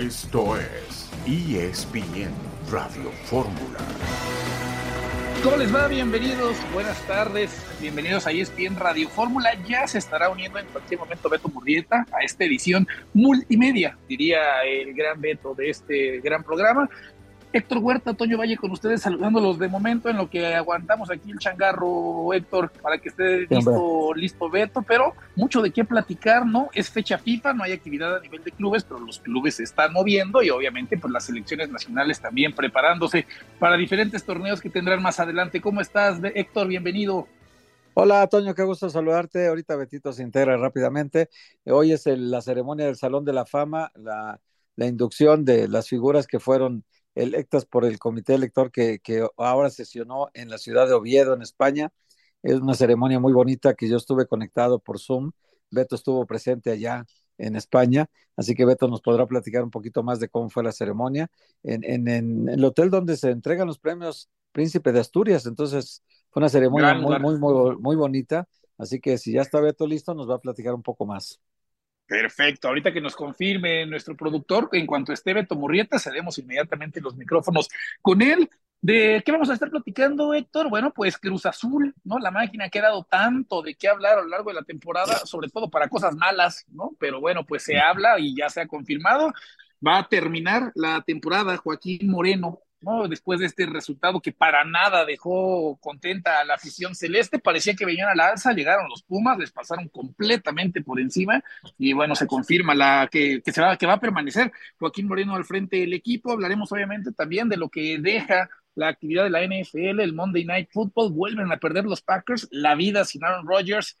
Esto es ESPN Radio Fórmula. ¿Cómo les va? Bienvenidos, buenas tardes, bienvenidos a ESPN Radio Fórmula. Ya se estará uniendo en cualquier momento Beto Murrieta a esta edición multimedia, diría el gran Beto de este gran programa. Héctor Huerta, Toño Valle con ustedes saludándolos de momento en lo que aguantamos aquí el changarro, Héctor, para que esté listo, listo Beto, pero mucho de qué platicar, ¿no? Es fecha FIFA, no hay actividad a nivel de clubes, pero los clubes se están moviendo y obviamente pues las selecciones nacionales también preparándose para diferentes torneos que tendrán más adelante. ¿Cómo estás, Héctor? Bienvenido. Hola, Toño, qué gusto saludarte. Ahorita Betito se integra rápidamente. Hoy es la ceremonia del Salón de la Fama, la, la inducción de las figuras que fueron electas por el comité elector que, que ahora sesionó en la ciudad de Oviedo, en España. Es una ceremonia muy bonita que yo estuve conectado por Zoom. Beto estuvo presente allá en España, así que Beto nos podrá platicar un poquito más de cómo fue la ceremonia en, en, en el hotel donde se entregan los premios Príncipe de Asturias. Entonces, fue una ceremonia muy, muy, muy, muy bonita. Así que si ya está Beto listo, nos va a platicar un poco más. Perfecto. Ahorita que nos confirme nuestro productor, en cuanto esté Beto Murrieta, cedemos inmediatamente los micrófonos con él. ¿De qué vamos a estar platicando, Héctor? Bueno, pues Cruz Azul, ¿no? La máquina que ha dado tanto de qué hablar a lo largo de la temporada, sobre todo para cosas malas, ¿no? Pero bueno, pues se habla y ya se ha confirmado. Va a terminar la temporada Joaquín Moreno ¿no? Después de este resultado que para nada dejó contenta a la afición celeste, parecía que venían a la alza, llegaron los Pumas, les pasaron completamente por encima y bueno, se confirma la que, que se va, que va a permanecer Joaquín Moreno al frente del equipo. Hablaremos obviamente también de lo que deja la actividad de la NFL, el Monday Night Football, vuelven a perder los Packers, la vida sin Aaron Rodgers,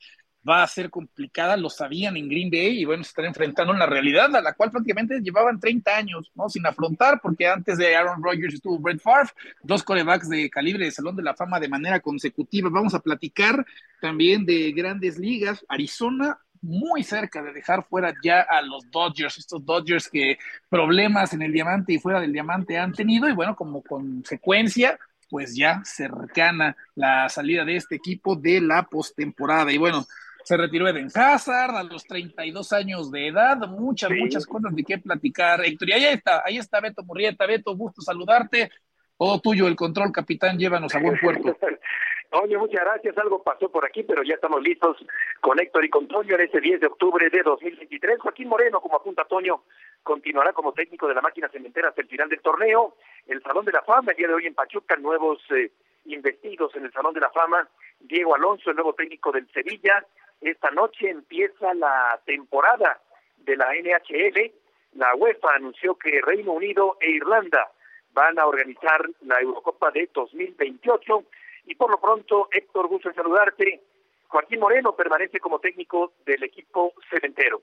va a ser complicada, lo sabían en Green Bay y bueno, se están enfrentando una realidad a la cual prácticamente llevaban 30 años, ¿no? Sin afrontar, porque antes de Aaron Rodgers estuvo Brett Favre, dos corebacks de calibre de Salón de la Fama de manera consecutiva. Vamos a platicar también de grandes ligas. Arizona muy cerca de dejar fuera ya a los Dodgers, estos Dodgers que problemas en el diamante y fuera del diamante han tenido y bueno, como consecuencia pues ya cercana la salida de este equipo de la postemporada. Y bueno, se retiró Eden Hazard a los 32 años de edad, muchas, muchas cosas de qué platicar, Héctor. Y ahí está, ahí está Beto Murrieta. Beto, gusto saludarte. Todo tuyo el control, capitán, llévanos a buen puerto. Oye, muchas gracias. Algo pasó por aquí, pero ya estamos listos con Héctor y con Toño en este 10 de octubre de 2023. Joaquín Moreno, como apunta Toño, continuará como técnico de la máquina cementera hasta el final del torneo. El Salón de la Fama, el día de hoy en Pachuca, nuevos eh, investidos en el Salón de la Fama. Diego Alonso, el nuevo técnico del Sevilla, esta noche empieza la temporada de la NHL. La UEFA anunció que Reino Unido e Irlanda van a organizar la Eurocopa de 2028. Y por lo pronto, Héctor, gusto saludarte. Joaquín Moreno permanece como técnico del equipo cementero.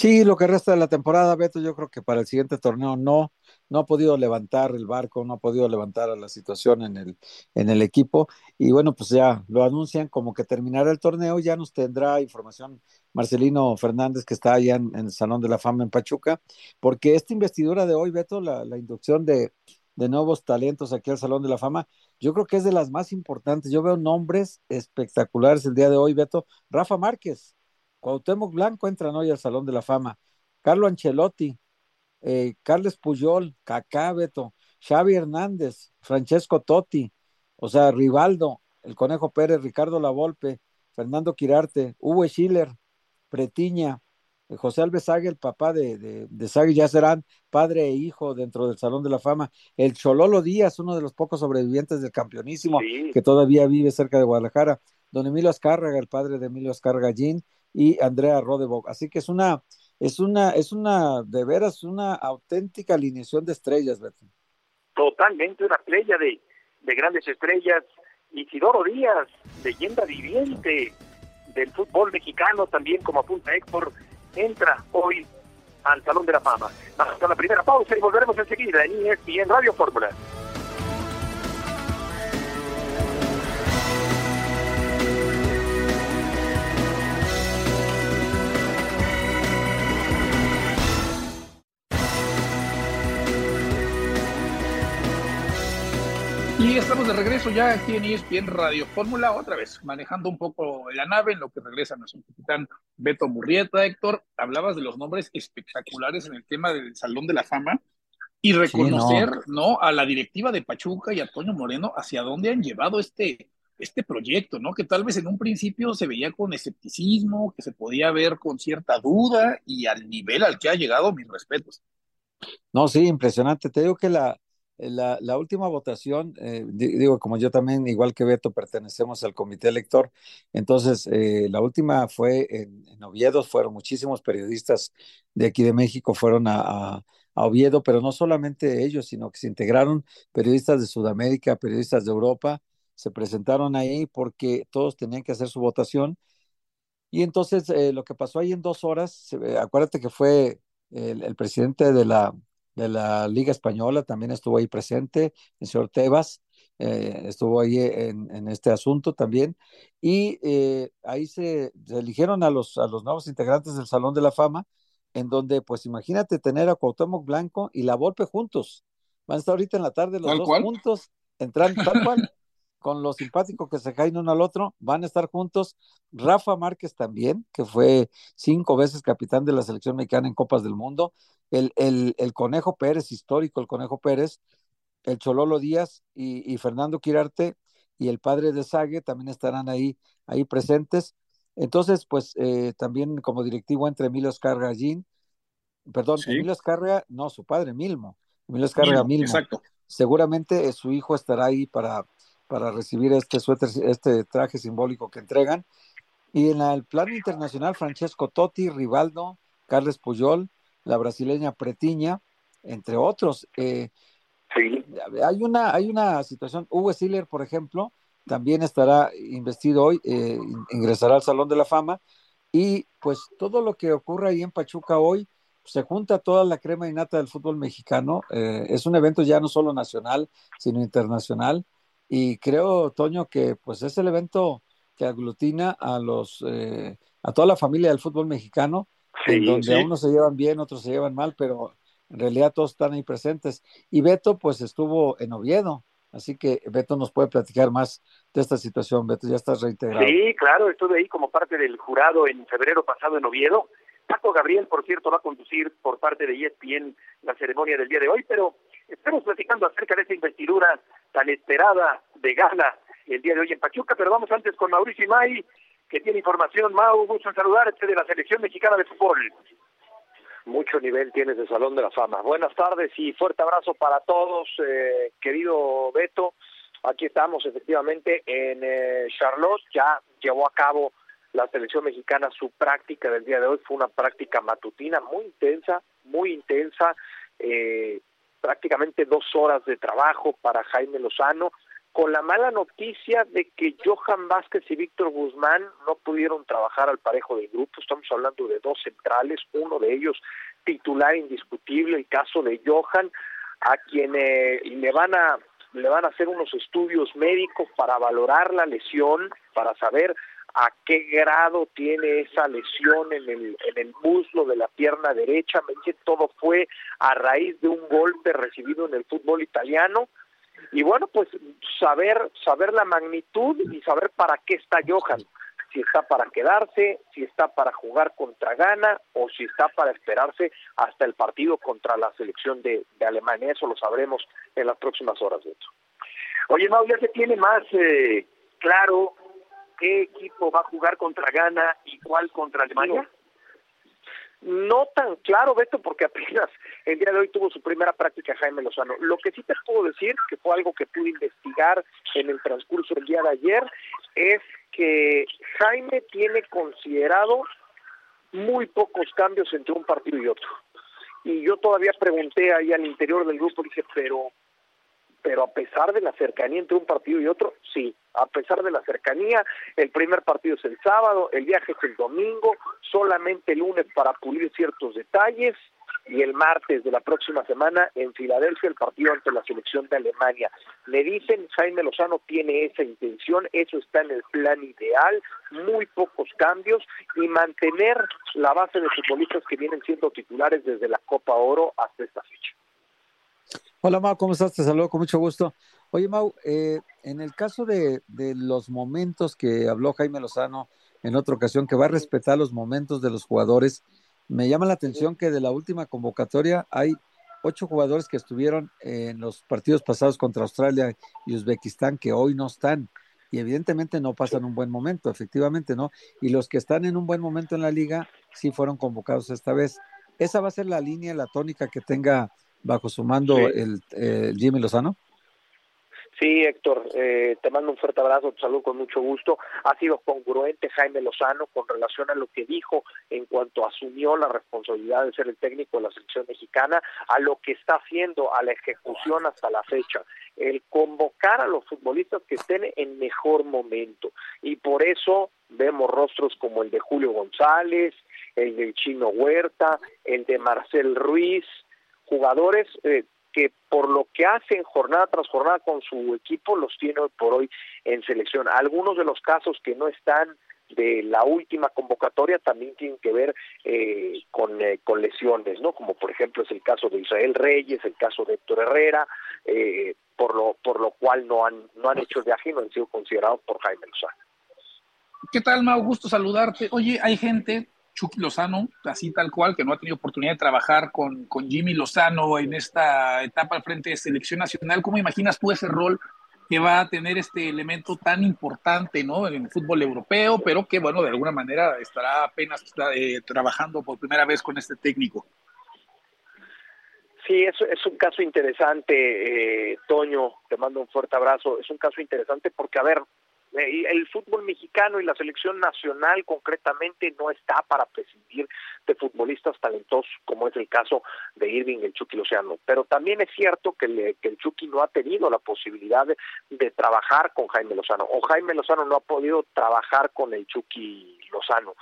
Sí, lo que resta de la temporada, Beto, yo creo que para el siguiente torneo no, no ha podido levantar el barco, no ha podido levantar a la situación en el, en el equipo. Y bueno, pues ya lo anuncian como que terminará el torneo, ya nos tendrá información Marcelino Fernández, que está allá en, el Salón de la Fama en Pachuca, porque esta investidura de hoy, Beto, la, inducción de, de nuevos talentos aquí al Salón de la Fama, yo creo que es de las más importantes. Yo veo nombres espectaculares el día de hoy, Beto. Rafa Márquez, Cuauhtémoc Blanco entran hoy al Salón de la Fama. Carlo Ancelotti, eh, Carles Puyol, Cacá Beto, Xavi Hernández, Francesco Totti, o sea, Rivaldo, el Conejo Pérez, Ricardo Lavolpe, Fernando Quirarte, Hugo Schiller, Pretiña, eh, José Alves el papá de, de, ya serán padre e hijo dentro del Salón de la Fama. El Chololo Díaz, uno de los pocos sobrevivientes del campeonísimo, que todavía vive cerca de Guadalajara. Don Emilio Azcárraga, el padre de Emilio Azcárraga Jean, y Andrea Rodebog. Así que es una, es una, es una, de veras, una auténtica alineación de estrellas, Beto. Totalmente, una playa de, de grandes estrellas. Isidoro Díaz, leyenda viviente del fútbol mexicano, también como apunta Héctor, entra hoy al Salón de la Fama. Hasta la primera pausa y volveremos enseguida en ESPN Radio Fórmula. Estamos de regreso ya aquí en ESPN Radio Fórmula, otra vez manejando un poco la nave en lo que regresa nuestro capitán Beto Murrieta. Héctor, hablabas de los nombres espectaculares en el tema del Salón de la Fama y reconocer no. a la directiva de Pachuca y a Toño Moreno hacia dónde han llevado este, este proyecto, ¿no? Que tal vez en un principio se veía con escepticismo, que se podía ver con cierta duda y al nivel al que ha llegado, mis respetos. No, sí, impresionante. Te digo que la, la, la última votación, eh, digo, como yo también, igual que Beto, pertenecemos al comité elector, entonces eh, la última fue en, Oviedo, fueron muchísimos periodistas de aquí de México, fueron a, a, Oviedo, pero no solamente ellos, sino que se integraron periodistas de Sudamérica, periodistas de Europa, se presentaron ahí porque todos tenían que hacer su votación. Y entonces eh, lo que pasó ahí en dos horas, acuérdate que fue el presidente de la, de la Liga Española también estuvo ahí presente, el señor Tebas eh, estuvo ahí en, este asunto también, y eh, ahí se, eligieron a los, a los nuevos integrantes del Salón de la Fama, en donde, pues imagínate tener a Cuauhtémoc Blanco y la Volpe juntos. Van a estar ahorita en la tarde los dos juntos, entrando tal cual, con lo simpático que se caen uno al otro, van a estar juntos. Rafa Márquez también, que fue cinco veces capitán de la selección mexicana en Copas del Mundo, el, el, el Conejo Pérez, histórico el Conejo Pérez, el Chololo Díaz y, Fernando Quirarte y el padre de Sague también estarán ahí, ahí presentes. Entonces, pues eh, también como directivo entre Emilio Escarga Gallín, perdón, Emilio Escarga, no, su padre Milmo, Emilio Escarga Milmo. Exacto. Seguramente eh, su hijo estará ahí para, para recibir este suéter, este traje simbólico que entregan. Y en el plano internacional, Francesco Totti, Rivaldo, Carles Puyol, la brasileña Pretiña, entre otros. Eh, sí. Hay una, hay una situación, Hugo Stiller, por ejemplo, también estará investido hoy, eh, ingresará al Salón de la Fama, y pues todo lo que ocurre ahí en Pachuca hoy, se junta toda la crema y nata del fútbol mexicano, eh, es un evento ya no solo nacional, sino internacional, y creo, Toño, que pues es el evento que aglutina a los, a toda la familia del fútbol mexicano, en donde unos se llevan bien, otros se llevan mal, pero en realidad todos están ahí presentes. Y Beto, pues estuvo en Oviedo, así que Beto nos puede platicar más de esta situación. Beto, ya estás reintegrado. Sí, claro, estuve ahí como parte del jurado en febrero pasado en Oviedo. Paco Gabriel, por cierto, va a conducir por parte de ESPN la ceremonia del día de hoy, pero estamos platicando acerca de esa investidura tan esperada de gala el día de hoy en Pachuca, pero vamos antes con Mauricio Imay, que tiene información. Mau, gusto en saludarte de la selección mexicana de fútbol. Mucho nivel tienes el Salón de la Fama. Buenas tardes y fuerte abrazo para todos, eh, querido Beto. Aquí estamos efectivamente en eh, Charlotte. Ya llevó a cabo la selección mexicana su práctica del día de hoy. Fue una práctica matutina muy intensa, muy intensa. Eh, prácticamente dos horas de trabajo para Jaime Lozano con la mala noticia de que Johan Vázquez y Víctor Guzmán no pudieron trabajar al parejo del grupo. Estamos hablando de dos centrales, uno de ellos titular indiscutible, el caso de Johan, a quien eh, le van a le van a hacer unos estudios médicos para valorar la lesión, para saber a qué grado tiene esa lesión en el, en el muslo de la pierna derecha. Me dice todo fue a raíz de un golpe recibido en el fútbol italiano y bueno, pues saber, saber la magnitud y saber para qué está Johan, si está para quedarse, si está para jugar contra Ghana o si está para esperarse hasta el partido contra la selección de, Alemania. Eso lo sabremos en las próximas horas, de hecho. Oye, Mau, ¿ya se tiene más eh, claro qué equipo va a jugar contra Ghana y cuál contra Alemania? No tan claro, Beto, porque apenas el día de hoy tuvo su primera práctica Jaime Lozano. Lo que sí te puedo decir, que fue algo que pude investigar en el transcurso del día de ayer, es que Jaime tiene considerado muy pocos cambios entre un partido y otro. Y yo todavía pregunté ahí al interior del grupo, dije, pero pero a pesar de la cercanía entre un partido y otro, sí, a pesar de la cercanía, el primer partido es el sábado, el viaje es el domingo, solamente el lunes para pulir ciertos detalles y el martes de la próxima semana en Filadelfia el partido ante la selección de Alemania. Me dicen, Jaime Lozano tiene esa intención, eso está en el plan ideal, muy pocos cambios y mantener la base de futbolistas que vienen siendo titulares desde la Copa Oro hasta esta fecha. Hola, Ma, ¿cómo estás? Te saludo con mucho gusto. Oye, Mau, eh, en el caso de, de, los momentos que habló Jaime Lozano en otra ocasión, que va a respetar los momentos de los jugadores, me llama la atención que de la última convocatoria hay ocho jugadores que estuvieron en los partidos pasados contra Australia y Uzbekistán que hoy no están y evidentemente no pasan un buen momento, efectivamente, ¿no? Y los que están en un buen momento en la liga sí fueron convocados esta vez. ¿Esa va a ser la línea, la tónica que tenga bajo su mando el, el Jimmy Lozano? Sí, Héctor, eh, te mando un fuerte abrazo, te saludo con mucho gusto. Ha sido congruente Jaime Lozano con relación a lo que dijo en cuanto asumió la responsabilidad de ser el técnico de la selección mexicana, a lo que está haciendo, a la ejecución hasta la fecha. El convocar a los futbolistas que estén en mejor momento. Y por eso vemos rostros como el de Julio González, el del Chino Huerta, el de Marcel Ruiz, jugadores eh, que por lo que hacen jornada tras jornada con su equipo los tiene hoy por hoy en selección. Algunos de los casos que no están de la última convocatoria también tienen que ver eh, con, eh, con lesiones, ¿no? Como por ejemplo es el caso de Israel Reyes, el caso de Héctor Herrera, eh, por lo por lo cual no han no han hecho el viaje y no han sido considerados por Jaime Lozano. ¿Qué tal, Mau? Gusto saludarte. Oye, hay gente Chucky Lozano, así tal cual, que no ha tenido oportunidad de trabajar con, con Jimmy Lozano en esta etapa al frente de selección nacional. ¿Cómo imaginas tú ese rol que va a tener este elemento tan importante ¿no? en el fútbol europeo, pero que, bueno, de alguna manera estará apenas eh, trabajando por primera vez con este técnico? Sí, es, es un caso interesante, eh, Toño, te mando un fuerte abrazo. Es un caso interesante porque, a ver, el fútbol mexicano y la selección nacional concretamente no está para prescindir de futbolistas talentosos como es el caso de Irving el Chucky Lozano, pero también es cierto que, el Chucky no ha tenido la posibilidad de, de, trabajar con Jaime Lozano o Jaime Lozano no ha podido trabajar con el Chucky Lozano.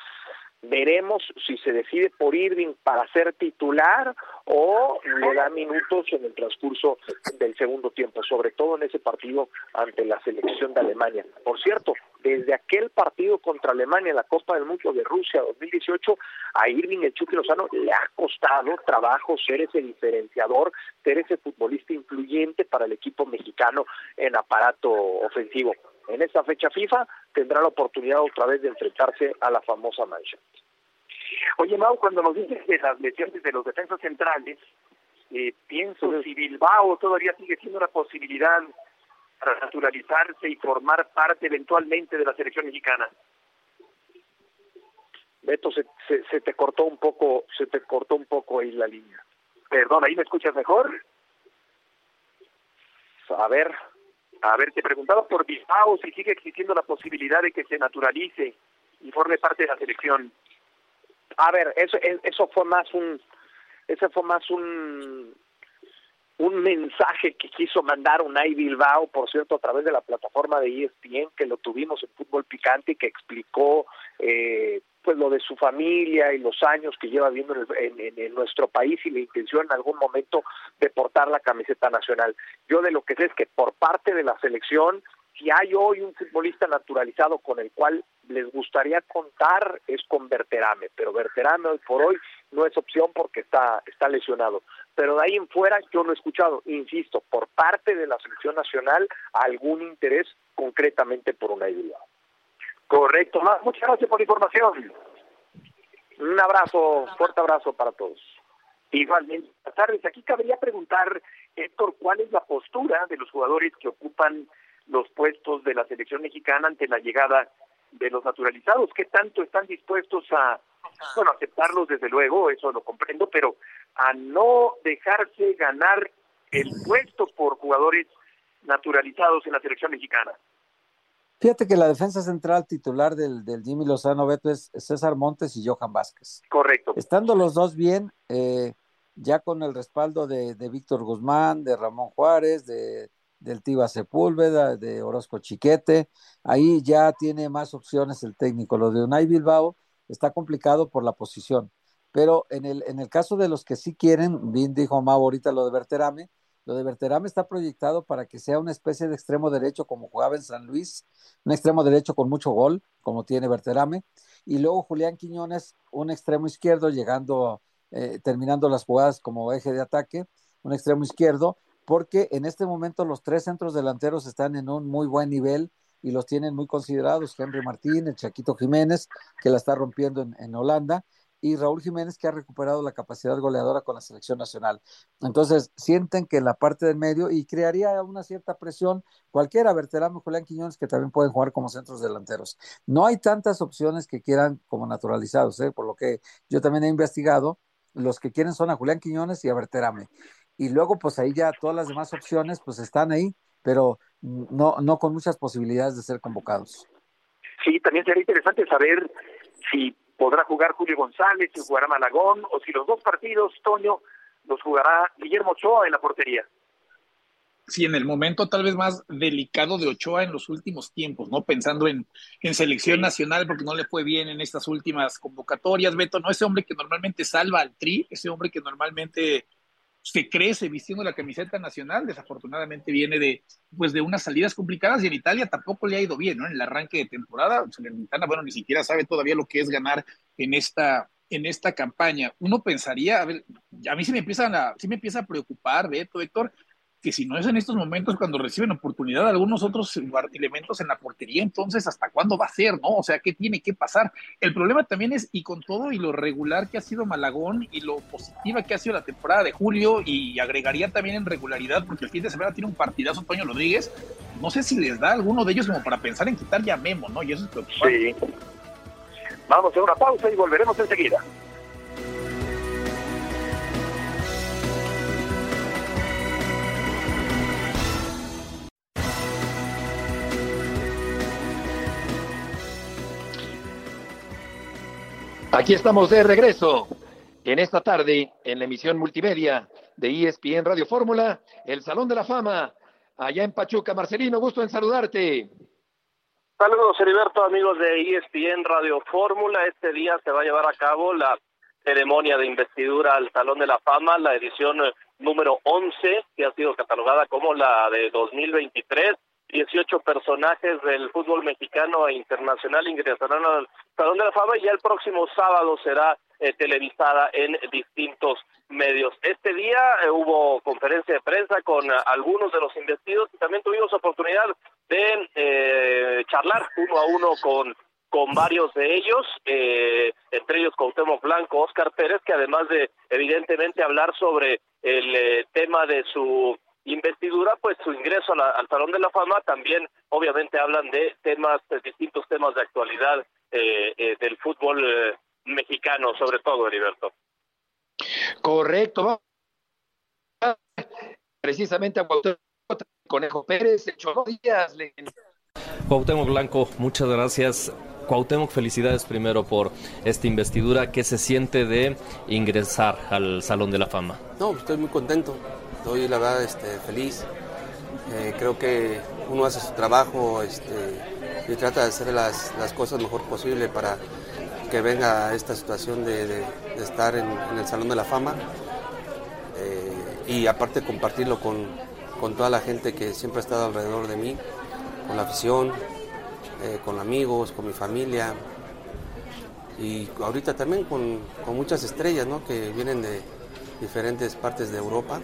Veremos si se decide por Irving para ser titular o le da minutos en el transcurso del segundo tiempo, sobre todo en ese partido ante la selección de Alemania. Por cierto, desde aquel partido contra Alemania en la Copa del Mundo de Rusia 2018, a Irving el Chucky Lozano le ha costado trabajo ser ese diferenciador, ser ese futbolista influyente para el equipo mexicano en aparato ofensivo en esta fecha FIFA tendrá la oportunidad otra vez de enfrentarse a la famosa mancha. Oye, Mau, cuando nos dices de las lesiones de los defensas centrales, eh, pienso si Bilbao todavía sigue siendo una posibilidad para naturalizarse y formar parte eventualmente de la selección mexicana. Beto, se, se, se te cortó un poco, se te cortó un poco ahí la línea. Perdón, ¿ahí me escuchas mejor? A ver, a ver, te preguntaba por Bilbao si sigue existiendo la posibilidad de que se naturalice y forme parte de la selección. A ver, eso eso fue más un ese fue más un un mensaje que quiso mandar Unai Bilbao, por cierto, a través de la plataforma de ESPN, que lo tuvimos en Fútbol Picante, que explicó eh, pues lo de su familia y los años que lleva viviendo en, nuestro país y la intención en algún momento de portar la camiseta nacional. Yo de lo que sé es que por parte de la selección, si hay hoy un futbolista naturalizado con el cual les gustaría contar es con Berterame, pero Berterame hoy por hoy no es opción porque está, está lesionado. Pero de ahí en fuera yo no he escuchado, insisto, por parte de la selección nacional algún interés concretamente por una idea. Correcto, muchas gracias por la información. Un abrazo, fuerte abrazo para todos. Igualmente, buenas tardes. Aquí cabría preguntar, Héctor, ¿cuál es la postura de los jugadores que ocupan los puestos de la selección mexicana ante la llegada de los naturalizados? ¿Qué tanto están dispuestos a, bueno, aceptarlos desde luego, eso lo comprendo, pero a no dejarse ganar el puesto por jugadores naturalizados en la selección mexicana? Fíjate que la defensa central titular del, del Jimmy Lozano Beto es César Montes y Johan Vázquez. Correcto. Estando los dos bien, eh, ya con el respaldo de, de Víctor Guzmán, de Ramón Juárez, de, del Tiba Sepúlveda, de Orozco Chiquete, ahí ya tiene más opciones el técnico. Lo de Unai Bilbao está complicado por la posición, pero en el, en el caso de los que sí quieren, bien dijo Mau ahorita lo de Berterame, lo de Berterame está proyectado para que sea una especie de extremo derecho como jugaba en San Luis, un extremo derecho con mucho gol, como tiene Berterame, y luego Julián Quiñones, un extremo izquierdo llegando, eh, terminando las jugadas como eje de ataque, un extremo izquierdo, porque en este momento los tres centros delanteros están en un muy buen nivel y los tienen muy considerados, Henry Martín, el Chaquito Jiménez, que la está rompiendo en, en Holanda, y Raúl Jiménez que ha recuperado la capacidad goleadora con la selección nacional. Entonces, sienten que la parte del medio y crearía una cierta presión cualquiera, Berterame, Julián Quiñones, que también pueden jugar como centros delanteros. No hay tantas opciones que quieran como naturalizados, ¿eh? por lo que yo también he investigado, los que quieren son a Julián Quiñones y a Berterame. Y luego, pues ahí ya todas las demás opciones, pues están ahí, pero no, no con muchas posibilidades de ser convocados. Sí, también sería interesante saber si podrá jugar Julio González, si jugará Malagón, o si los dos partidos, Toño, los jugará Guillermo Ochoa en la portería. Sí, en el momento tal vez más delicado de Ochoa en los últimos tiempos, ¿no? Pensando en, en selección nacional, porque no le fue bien en estas últimas convocatorias, Beto, ¿no? Ese hombre que normalmente salva al tri, ese hombre que normalmente se crece vistiendo la camiseta nacional, desafortunadamente viene de, pues, de unas salidas complicadas y en Italia tampoco le ha ido bien, ¿no? En el arranque de temporada, Salernitana, bueno, ni siquiera sabe todavía lo que es ganar en esta, en esta campaña. Uno pensaría, a ver, a mí sí me empiezan a, sí me empieza a preocupar, Beto, Héctor, que si no es en estos momentos cuando reciben oportunidad algunos otros elementos en la portería, entonces ¿hasta cuándo va a ser? ¿No? O sea, ¿qué tiene que pasar? El problema también es, y con todo y lo regular que ha sido Malagón y lo positiva que ha sido la temporada de julio, y agregaría también en regularidad, porque el fin de semana tiene un partidazo Toño Rodríguez, no sé si les da alguno de ellos como para pensar en quitar ya Memo, ¿no? Y eso es preocupante. Sí. Vamos a una pausa y volveremos enseguida. Aquí estamos de regreso en esta tarde en la emisión multimedia de ESPN Radio Fórmula, el Salón de la Fama, allá en Pachuca. Marcelino, gusto en saludarte. Saludos, Heriberto, amigos de ESPN Radio Fórmula. Este día se va a llevar a cabo la ceremonia de investidura al Salón de la Fama, la edición número 11, que ha sido catalogada como la de 2023. 18 personajes del fútbol mexicano e internacional ingresarán al Salón de la Fama y ya el próximo sábado será eh, televisada en distintos medios. Este día eh, hubo conferencia de prensa con uh, algunos de los investidos y también tuvimos oportunidad de eh, charlar uno a uno con con varios de ellos, eh, entre ellos Cuauhtémoc Blanco, Oscar Pérez, que además de evidentemente hablar sobre el tema de su investidura, pues su ingreso a la, al Salón de la Fama también obviamente hablan de temas, de distintos temas de actualidad eh, eh, del fútbol eh, mexicano, sobre todo, Heriberto. Correcto. Precisamente a Conejo Pérez, ocho días. Cuauhtémoc Blanco, muchas gracias. Cuauhtémoc, felicidades primero por esta investidura. ¿Qué se siente de ingresar al Salón de la Fama? No, estoy muy contento estoy la verdad este, feliz. Eh, creo que uno hace su trabajo este, y trata de hacer las, las, cosas mejor posible para que venga esta situación de, estar en, en, el Salón de la Fama eh, y aparte compartirlo con, con, toda la gente que siempre ha estado alrededor de mí, con la afición, eh, con amigos, con mi familia y ahorita también con, con muchas estrellas ¿no? que vienen de diferentes partes de Europa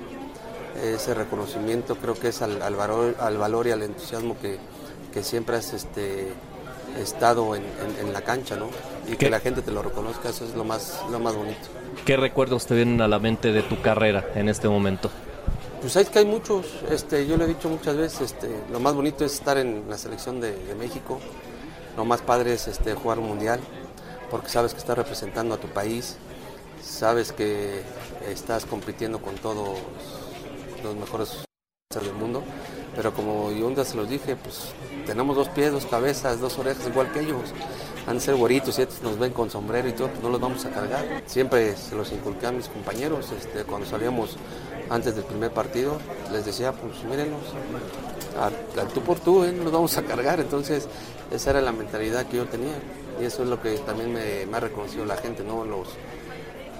ese reconocimiento creo que es al, al, valor, al valor, y al entusiasmo que, que siempre has este, estado en, en, en, la cancha, ¿no? Y ¿Qué? que la gente te lo reconozca, eso es lo más, lo más bonito. ¿Qué recuerdos te vienen a la mente de tu carrera en este momento? Pues es que hay muchos, este, yo lo he dicho muchas veces, este, lo más bonito es estar en la selección de, de México, lo más padre es este, jugar un mundial, porque sabes que estás representando a tu país, sabes que estás compitiendo con todos los mejores del mundo, pero como yo un día se los dije, pues tenemos dos pies, dos cabezas, dos orejas, igual que ellos. Han de ser güeritos y estos nos ven con sombrero y todo, pues no los vamos a cargar. Siempre se los inculqué a mis compañeros, este, cuando salíamos antes del primer partido, les decía, pues mírenlos, al tú por tú, ¿eh? no los vamos a cargar. Entonces, esa era la mentalidad que yo tenía. Y eso es lo que también me, me ha reconocido la gente, ¿no? Los,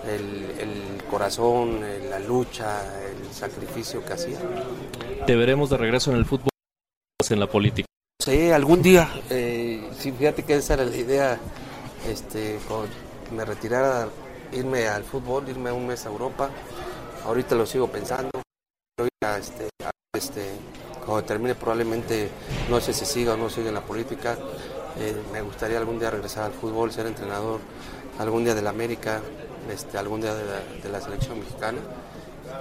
el, el, corazón, la lucha, el sacrificio que hacía. ¿Te veremos de regreso en el fútbol en la política? Sí, algún día. Eh, sí, fíjate que esa era la idea, este, cuando me retirara, irme al fútbol, irme un mes a Europa. Ahorita lo sigo pensando. este, este, cuando termine probablemente, no sé si siga o no siga en la política, eh, me gustaría algún día regresar al fútbol, ser entrenador, algún día de la América, este, algún día de la, de la selección mexicana,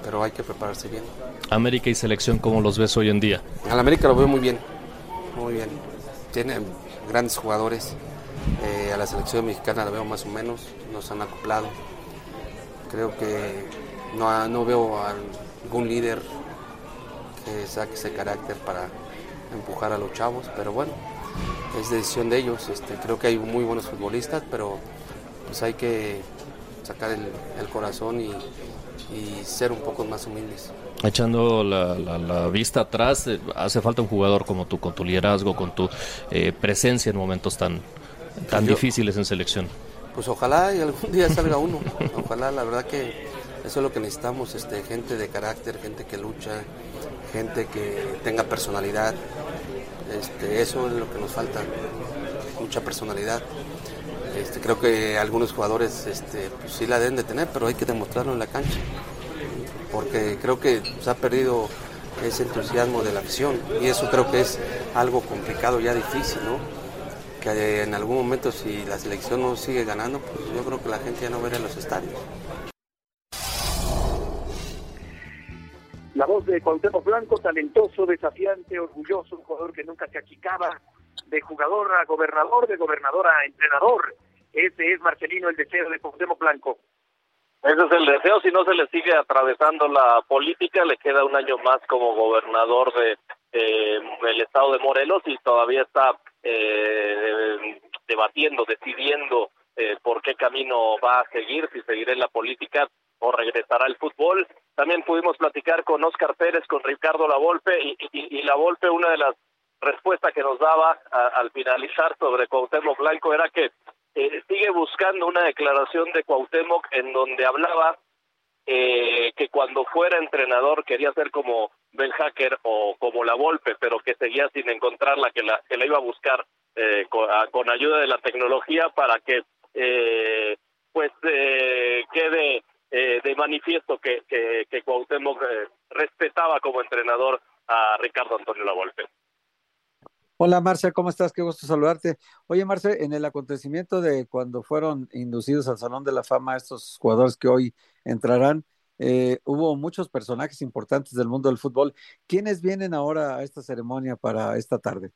pero hay que prepararse bien. América y selección, ¿cómo los ves hoy en día? Al América lo veo muy bien, muy bien. Tiene grandes jugadores. Eh, a la selección mexicana la veo más o menos, nos han acoplado. Creo que no, no veo a algún líder que saque ese carácter para empujar a los chavos, pero bueno, es decisión de ellos. Este, creo que hay muy buenos futbolistas, pero pues hay que sacar el, el corazón y, y ser un poco más humildes. Echando la, la, la, vista atrás, eh, hace falta un jugador como tú, con tu liderazgo, con tu eh, presencia en momentos tan, tan Yo- difíciles en selección. Pues ojalá y algún día salga uno. Ojalá, la verdad que eso es lo que necesitamos, este, gente de carácter, gente que lucha, gente que tenga personalidad. Este, eso es lo que nos falta, mucha personalidad. Este, creo que algunos jugadores este, pues sí la deben de tener, pero hay que demostrarlo en la cancha. Porque creo que se ha perdido ese entusiasmo de la afición y eso creo que es algo complicado, ya difícil, ¿no? que en algún momento si la selección no sigue ganando, pues yo creo que la gente ya no verá los estadios. La voz de Cuauhtémoc Blanco, talentoso, desafiante, orgulloso, un jugador que nunca se achicaba, de jugador a gobernador, de gobernador a entrenador. Ese es Marcelino, el deseo de Cuauhtémoc Blanco. Ese es el deseo, si no se le sigue atravesando la política, le queda un año más como gobernador de el estado de Morelos y todavía está eh, debatiendo, decidiendo eh, por qué camino va a seguir, si seguirá en la política o regresará al fútbol. También pudimos platicar con Oscar Pérez, con Ricardo Lavolpe y, y, y Lavolpe una de las respuestas que nos daba a, al finalizar sobre Cuauhtémoc Blanco era que eh, sigue buscando una declaración de Cuauhtémoc en donde hablaba eh, que cuando fuera entrenador quería ser como Ben Hacker o como la Volpe, pero que seguía sin encontrarla, que la, que la iba a buscar eh, con, a, con, ayuda de la tecnología para que eh, pues eh, quede eh, de manifiesto que, que, que Cuauhtémoc eh, respetaba como entrenador a Ricardo Antonio Lavolpe. Hola Marcia, ¿cómo estás? Qué gusto saludarte. Oye Marcia, en el acontecimiento de cuando fueron inducidos al Salón de la Fama estos jugadores que hoy entrarán, eh, hubo muchos personajes importantes del mundo del fútbol. ¿Quiénes vienen ahora a esta ceremonia para esta tarde?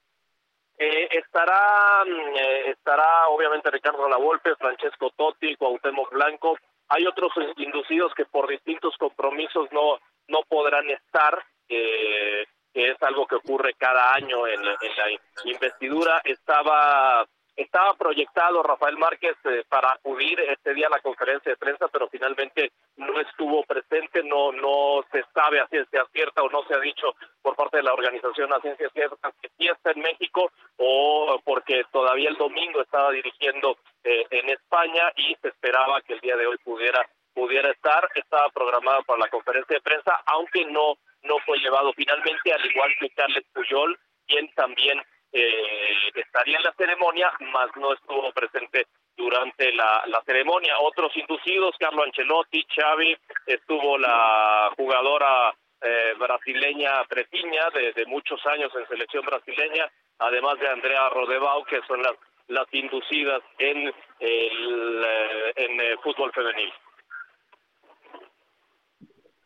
Eh, estará, eh, estará obviamente Ricardo Lavolpe, Francesco Totti, Cuauhtémoc Blanco. Hay otros inducidos que por distintos compromisos no, no podrán estar. Eh, que es algo que ocurre cada año en, en la investidura. Estaba estaba proyectado Rafael Márquez eh, para acudir este día a la conferencia de prensa, pero finalmente no estuvo presente, no no se sabe a ciencia cierta o no se ha dicho por parte de la organización a ciencia cierta que sí está en México o porque todavía el domingo estaba dirigiendo eh, en España y se esperaba que el día de hoy pudiera pudiera estar, estaba programado para la conferencia de prensa, aunque no no fue llevado. Finalmente, al igual que Carles Puyol, quien también eh, estaría en la ceremonia, mas no estuvo presente durante la, ceremonia. Otros inducidos, Carlo Ancelotti, Xavi, estuvo la jugadora eh, brasileña Pretiña, de, de, muchos años en selección brasileña, además de Andrea Rodebau, que son las, las inducidas en el en el fútbol femenil.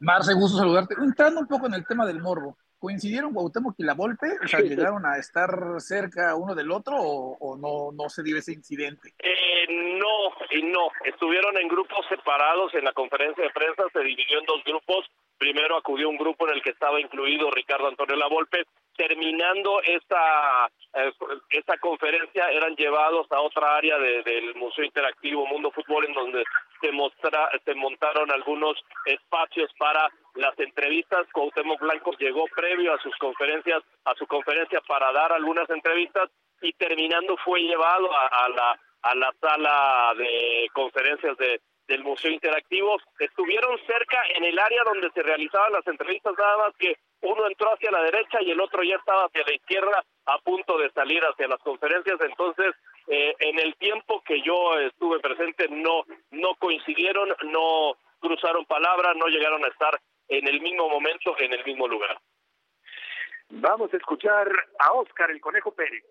Marce, gusto saludarte. Entrando un poco en el tema del morbo, ¿coincidieron Cuauhtémoc y la Volpe? O sea, ¿llegaron a estar cerca uno del otro o, o no, no se dio ese incidente? Eh, no, y no. Estuvieron en grupos separados en la conferencia de prensa, se dividió en dos grupos. Primero acudió un grupo en el que estaba incluido Ricardo Antonio Lavolpe. Terminando esta, eh, esta conferencia, eran llevados a otra área de, del Museo Interactivo Mundo Fútbol, en donde se, mostra, se montaron algunos espacios para las entrevistas. Cuauhtémoc Blanco llegó previo a sus conferencias, a su conferencia para dar algunas entrevistas y terminando fue llevado a, a la a la sala de conferencias de, del Museo Interactivo. Estuvieron cerca en el área donde se realizaban las entrevistas, nada más que uno entró hacia la derecha y el otro ya estaba hacia la izquierda a punto de salir hacia las conferencias. Entonces, eh, en el tiempo que yo estuve presente no, no coincidieron, no cruzaron palabras, no llegaron a estar en el mismo momento, en el mismo lugar. Vamos a escuchar a Oscar el Conejo Pérez.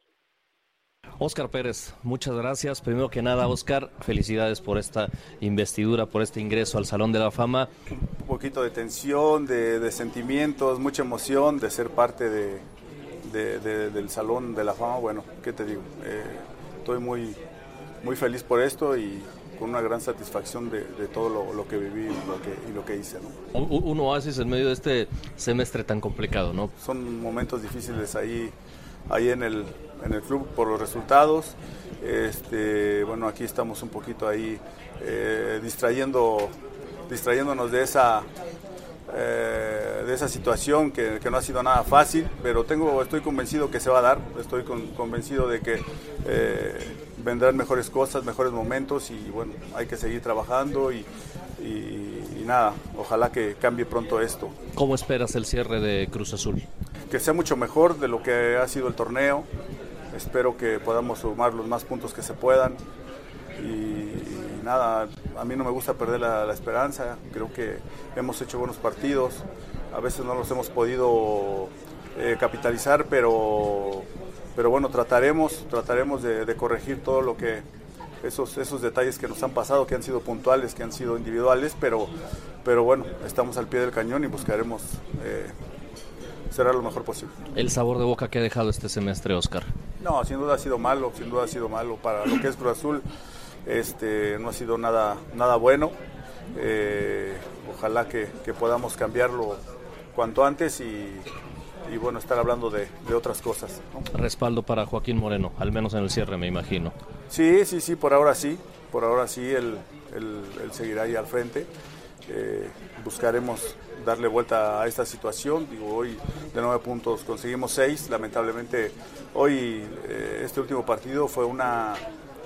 Oscar Pérez, muchas gracias. Primero que nada, Oscar, felicidades por esta investidura, por este ingreso al Salón de la Fama. Un poquito de tensión, de, sentimientos, mucha emoción de ser parte de, del Salón de la Fama. Bueno, ¿qué te digo? Eh, estoy muy, muy feliz por esto y con una gran satisfacción de, todo lo, que viví y lo que, y lo que hice. ¿no? Un, oasis en medio de este semestre tan complicado, ¿no? Son momentos difíciles ahí, ahí en, el, en el club por los resultados. Este, bueno, aquí estamos un poquito ahí eh, distrayendo, distrayéndonos de esa, eh, de esa situación que, no ha sido nada fácil, pero tengo, estoy convencido que se va a dar, estoy convencido de que eh, vendrán mejores cosas, mejores momentos y bueno, hay que seguir trabajando y, nada, ojalá que cambie pronto esto. ¿Cómo esperas el cierre de Cruz Azul? Que sea mucho mejor de lo que ha sido el torneo, espero que podamos sumar los más puntos que se puedan. Y, nada, a mí no me gusta perder la, esperanza, creo que hemos hecho buenos partidos, a veces no los hemos podido eh, capitalizar, pero pero bueno, trataremos, trataremos de, corregir todo lo que, esos, esos detalles que nos han pasado, que han sido puntuales, que han sido individuales, pero, pero bueno, estamos al pie del cañón y buscaremos eh, cerrar lo mejor posible. ¿El sabor de boca que ha dejado este semestre, Oscar? No, sin duda ha sido malo, sin duda ha sido malo. Para lo que es Cruz Azul, este, no ha sido nada, nada bueno. Eh, ojalá que, que podamos cambiarlo cuanto antes y, y bueno, estar hablando de, otras cosas. Respaldo para Joaquín Moreno, al menos en el cierre, me imagino. Sí, sí, sí, por ahora sí, por ahora sí, él, seguirá ahí al frente. Eh, buscaremos darle vuelta a esta situación. Digo, hoy de nueve puntos conseguimos seis. Lamentablemente, hoy eh, este último partido fue una,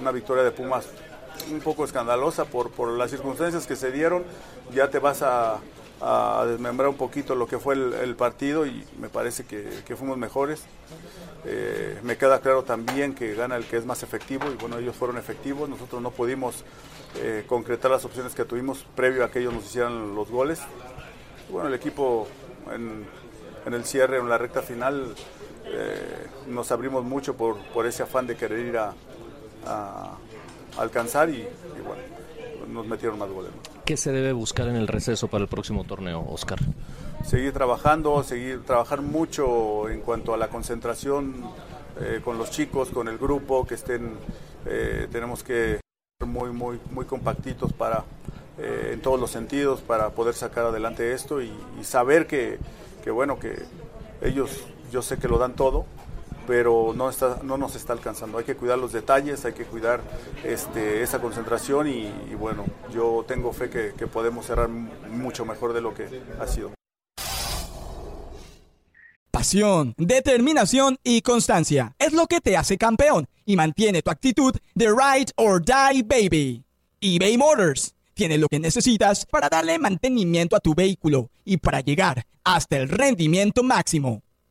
una victoria de Pumas un poco escandalosa por, por las circunstancias que se dieron. Ya te vas a, a desmembrar un poquito lo que fue el, partido y me parece que, fuimos mejores. Eh, me queda claro también que gana el que es más efectivo y bueno, ellos fueron efectivos, nosotros no pudimos eh, concretar las opciones que tuvimos previo a que ellos nos hicieran los goles. bueno, el equipo en, el cierre, en la recta final, eh, nos abrimos mucho por, por, ese afán de querer ir a, alcanzar y, y bueno, nos metieron más goles. ¿Qué se debe buscar en el receso para el próximo torneo, Oscar? Seguir trabajando, seguir trabajar mucho en cuanto a la concentración eh, con los chicos, con el grupo, que estén, eh, tenemos que ser muy, muy, muy compactitos para, eh, en todos los sentidos, para poder sacar adelante esto y, saber que, que, bueno, que ellos, yo sé que lo dan todo, pero no, está, no nos está alcanzando. Hay que cuidar los detalles, hay que cuidar este, esa concentración y, bueno, yo tengo fe que, que podemos cerrar mucho mejor de lo que ha sido. Pasión, determinación y constancia es lo que te hace campeón y mantiene tu actitud de ride or die baby. eBay Motors tiene lo que necesitas para darle mantenimiento a tu vehículo y para llegar hasta el rendimiento máximo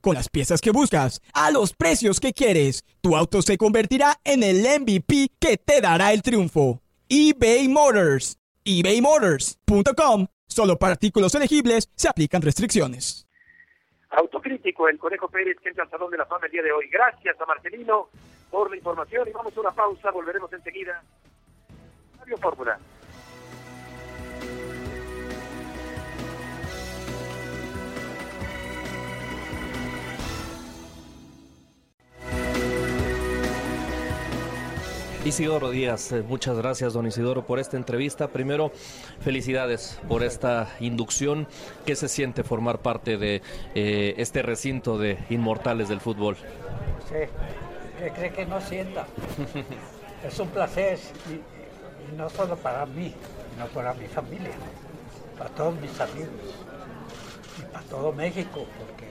con las piezas que buscas, a los precios que quieres. Tu auto se convertirá en el MVP que te dará el triunfo. eBay Motors. ebaymotors.com. Solo para artículos elegibles se aplican restricciones. Autocrítico el Conejo Pérez que entra al Salón de la Fama el día de hoy. Gracias a Marcelino por la información y vamos a una pausa. Volveremos enseguida. Radio Fórmula. Isidoro Díaz, eh, muchas gracias don Isidoro por esta entrevista. Primero, felicidades por esta inducción. ¿Qué se siente formar parte de eh, este recinto de inmortales del fútbol? Sí, ¿qué cree que no sienta? es un placer y, no solo para mí, sino para mi familia, para todos mis amigos. a todo México, porque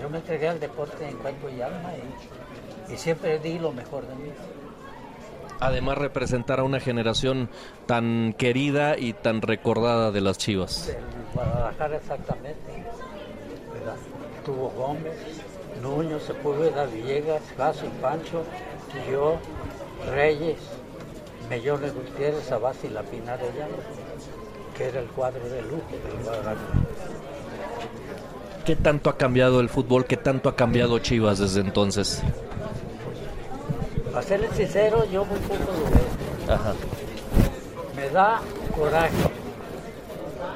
yo me entregué al deporte en cuerpo y alma y, y siempre di lo mejor de mí. Además representar a una generación tan querida y tan recordada de las Chivas. Del Guadalajara exactamente. ¿verdad? Tuvo Gómez, Nuño, Sepúlveda, Villegas, Caso y Pancho, yo, Reyes, Mellones Gutiérrez, Abasi y La Pinar que era el cuadro de lujo del Guadalajara. ¿Qué tanto ha cambiado el fútbol? ¿Qué tanto ha cambiado Chivas desde entonces? Para serles sincero, yo muy poco lo veo. Ajá. Me da coraje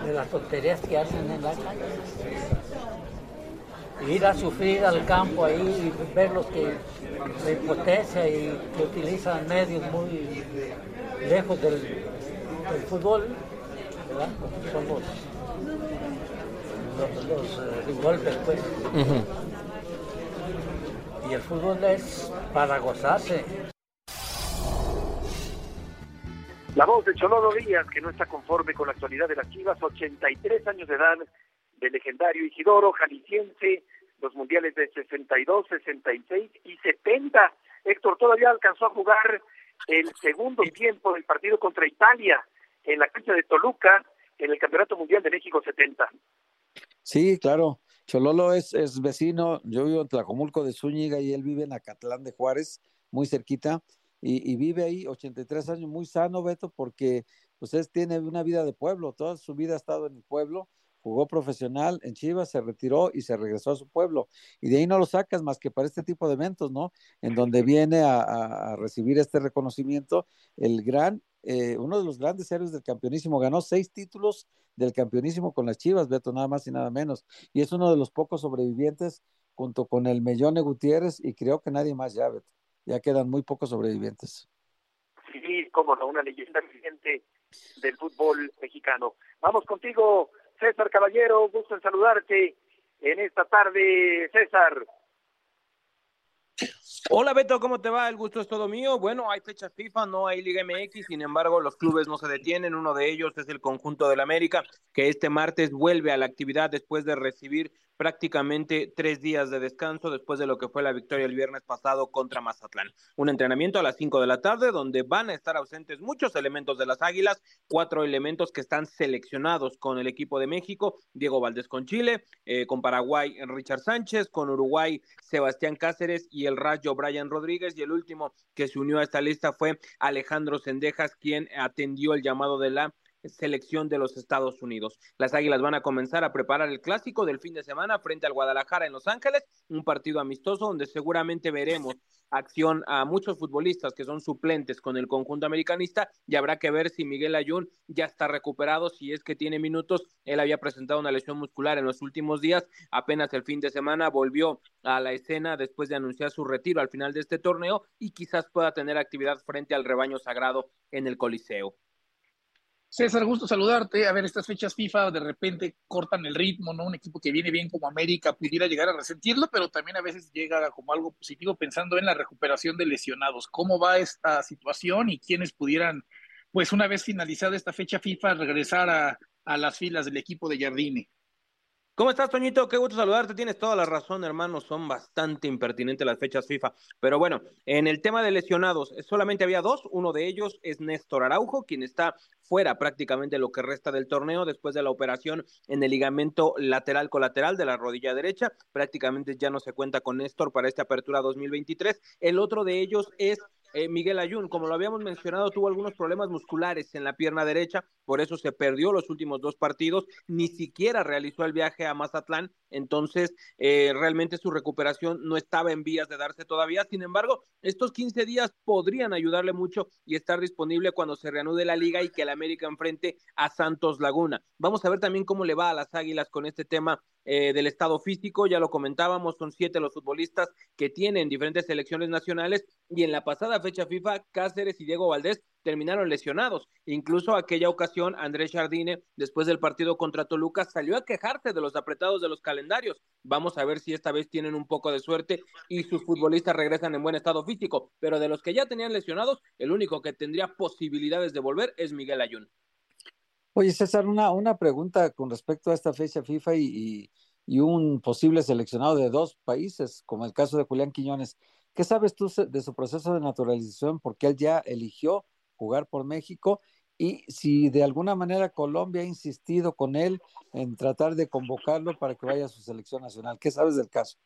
de las tonterías que hacen en la calle. Ir a sufrir al campo ahí y ver los que la impotencia y que utilizan medios muy lejos del, del fútbol, ¿verdad? Son los, los, los, eh, golpes, pues. Y el fútbol es para gozarse. La voz de Chololo Díaz, que no está conforme con la actualidad de las Chivas, 83 años de edad, del legendario Isidoro, jalisciense, los mundiales de 62, 66 y 70. Héctor todavía alcanzó a jugar el segundo tiempo del partido contra Italia en la cancha de Toluca en el Campeonato Mundial de México 70. Sí, claro. Chololo es, es vecino, yo vivo en Tlacomulco de Zúñiga y él vive en Acatlán de Juárez, muy cerquita, y, vive ahí 83 años, muy sano, Beto, porque pues él tiene una vida de pueblo, toda su vida ha estado en el pueblo, jugó profesional en Chivas, se retiró y se regresó a su pueblo. Y de ahí no lo sacas más que para este tipo de eventos, ¿no? En donde viene a recibir este reconocimiento el gran, eh, uno de los grandes héroes del campeonísimo, ganó seis títulos del campeonísimo con las Chivas, Beto, nada más y nada menos. Y es uno de los pocos sobrevivientes junto con el Mellone Gutiérrez y creo que nadie más ya, Beto. Ya quedan muy pocos sobrevivientes. Sí, como no, una leyenda viviente del fútbol mexicano. Vamos contigo, César Caballero, gusto en saludarte en esta tarde, César. Hola Beto, ¿cómo te va? El gusto es todo mío. Bueno, hay fechas FIFA, no hay Liga MX, sin embargo los clubes no se detienen. Uno de ellos es el conjunto del América, que este martes vuelve a la actividad después de recibir prácticamente tres días de descanso después de lo que fue la victoria el viernes pasado contra Mazatlán. Un entrenamiento a las cinco de la tarde donde van a estar ausentes muchos elementos de las Águilas, cuatro elementos que están seleccionados con el equipo de México, Diego Valdés con Chile, eh, con Paraguay Richard Sánchez, con Uruguay Sebastián Cáceres y el Rayo Brian Rodríguez y el último que se unió a esta lista fue Alejandro Sendejas, quien atendió el llamado de la selección de los Estados Unidos. Las Águilas van a comenzar a preparar el clásico del fin de semana frente al Guadalajara en Los Ángeles, un partido amistoso donde seguramente veremos acción a muchos futbolistas que son suplentes con el conjunto americanista y habrá que ver si Miguel Ayun ya está recuperado, si es que tiene minutos. Él había presentado una lesión muscular en los últimos días, apenas el fin de semana volvió a la escena después de anunciar su retiro al final de este torneo y quizás pueda tener actividad frente al rebaño sagrado en el Coliseo. César, gusto saludarte. A ver, estas fechas FIFA de repente cortan el ritmo, ¿no? Un equipo que viene bien como América pudiera llegar a resentirlo, pero también a veces llega como algo positivo pensando en la recuperación de lesionados. ¿Cómo va esta situación y quiénes pudieran, pues una vez finalizada esta fecha FIFA, regresar a, a las filas del equipo de Jardine? ¿Cómo estás, Toñito? Qué gusto saludarte. Tienes toda la razón, hermano. Son bastante impertinentes las fechas FIFA. Pero bueno, en el tema de lesionados, solamente había dos. Uno de ellos es Néstor Araujo, quien está fuera prácticamente lo que resta del torneo después de la operación en el ligamento lateral colateral de la rodilla derecha. Prácticamente ya no se cuenta con Néstor para esta apertura 2023. El otro de ellos es eh, Miguel Ayun, como lo habíamos mencionado, tuvo algunos problemas musculares en la pierna derecha, por eso se perdió los últimos dos partidos, ni siquiera realizó el viaje a Mazatlán, entonces eh, realmente su recuperación no estaba en vías de darse todavía, sin embargo, estos 15 días podrían ayudarle mucho y estar disponible cuando se reanude la liga y que el América enfrente a Santos Laguna. Vamos a ver también cómo le va a las Águilas con este tema eh, del estado físico, ya lo comentábamos, son siete los futbolistas que tienen diferentes selecciones nacionales y en la pasada fecha FIFA, Cáceres y Diego Valdés terminaron lesionados. Incluso aquella ocasión, Andrés Jardine, después del partido contra Toluca, salió a quejarse de los apretados de los calendarios. Vamos a ver si esta vez tienen un poco de suerte y sus futbolistas regresan en buen estado físico. Pero de los que ya tenían lesionados, el único que tendría posibilidades de volver es Miguel Ayun. Oye, César, una, una pregunta con respecto a esta fecha FIFA y, y, un posible seleccionado de dos países, como el caso de Julián Quiñones. ¿Qué sabes tú de su proceso de naturalización? Porque él ya eligió jugar por México y si de alguna manera Colombia ha insistido con él en tratar de convocarlo para que vaya a su selección nacional. ¿Qué sabes del caso?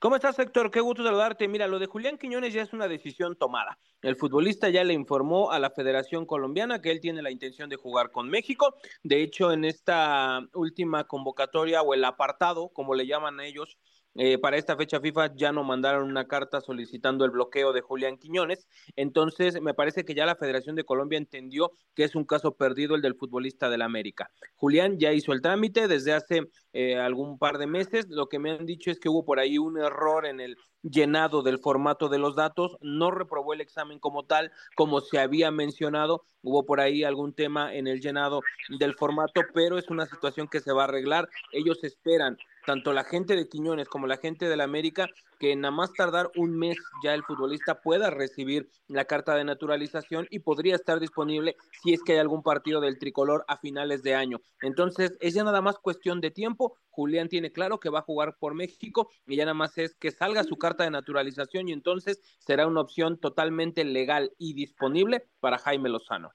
¿Cómo estás, Héctor? Qué gusto saludarte. Mira, lo de Julián Quiñones ya es una decisión tomada. El futbolista ya le informó a la Federación Colombiana que él tiene la intención de jugar con México. De hecho, en esta última convocatoria o el apartado, como le llaman a ellos, eh, para esta fecha FIFA ya no mandaron una carta solicitando el bloqueo de Julián Quiñones. Entonces, me parece que ya la Federación de Colombia entendió que es un caso perdido el del futbolista del América. Julián ya hizo el trámite desde hace eh, algún par de meses. Lo que me han dicho es que hubo por ahí un error en el llenado del formato de los datos, no reprobó el examen como tal, como se había mencionado, hubo por ahí algún tema en el llenado del formato, pero es una situación que se va a arreglar. Ellos esperan tanto la gente de Quiñones como la gente de la América, que nada más tardar un mes ya el futbolista pueda recibir la carta de naturalización y podría estar disponible si es que hay algún partido del tricolor a finales de año. Entonces, es ya nada más cuestión de tiempo. Julián tiene claro que va a jugar por México y ya nada más es que salga su carta de naturalización y entonces será una opción totalmente legal y disponible para Jaime Lozano.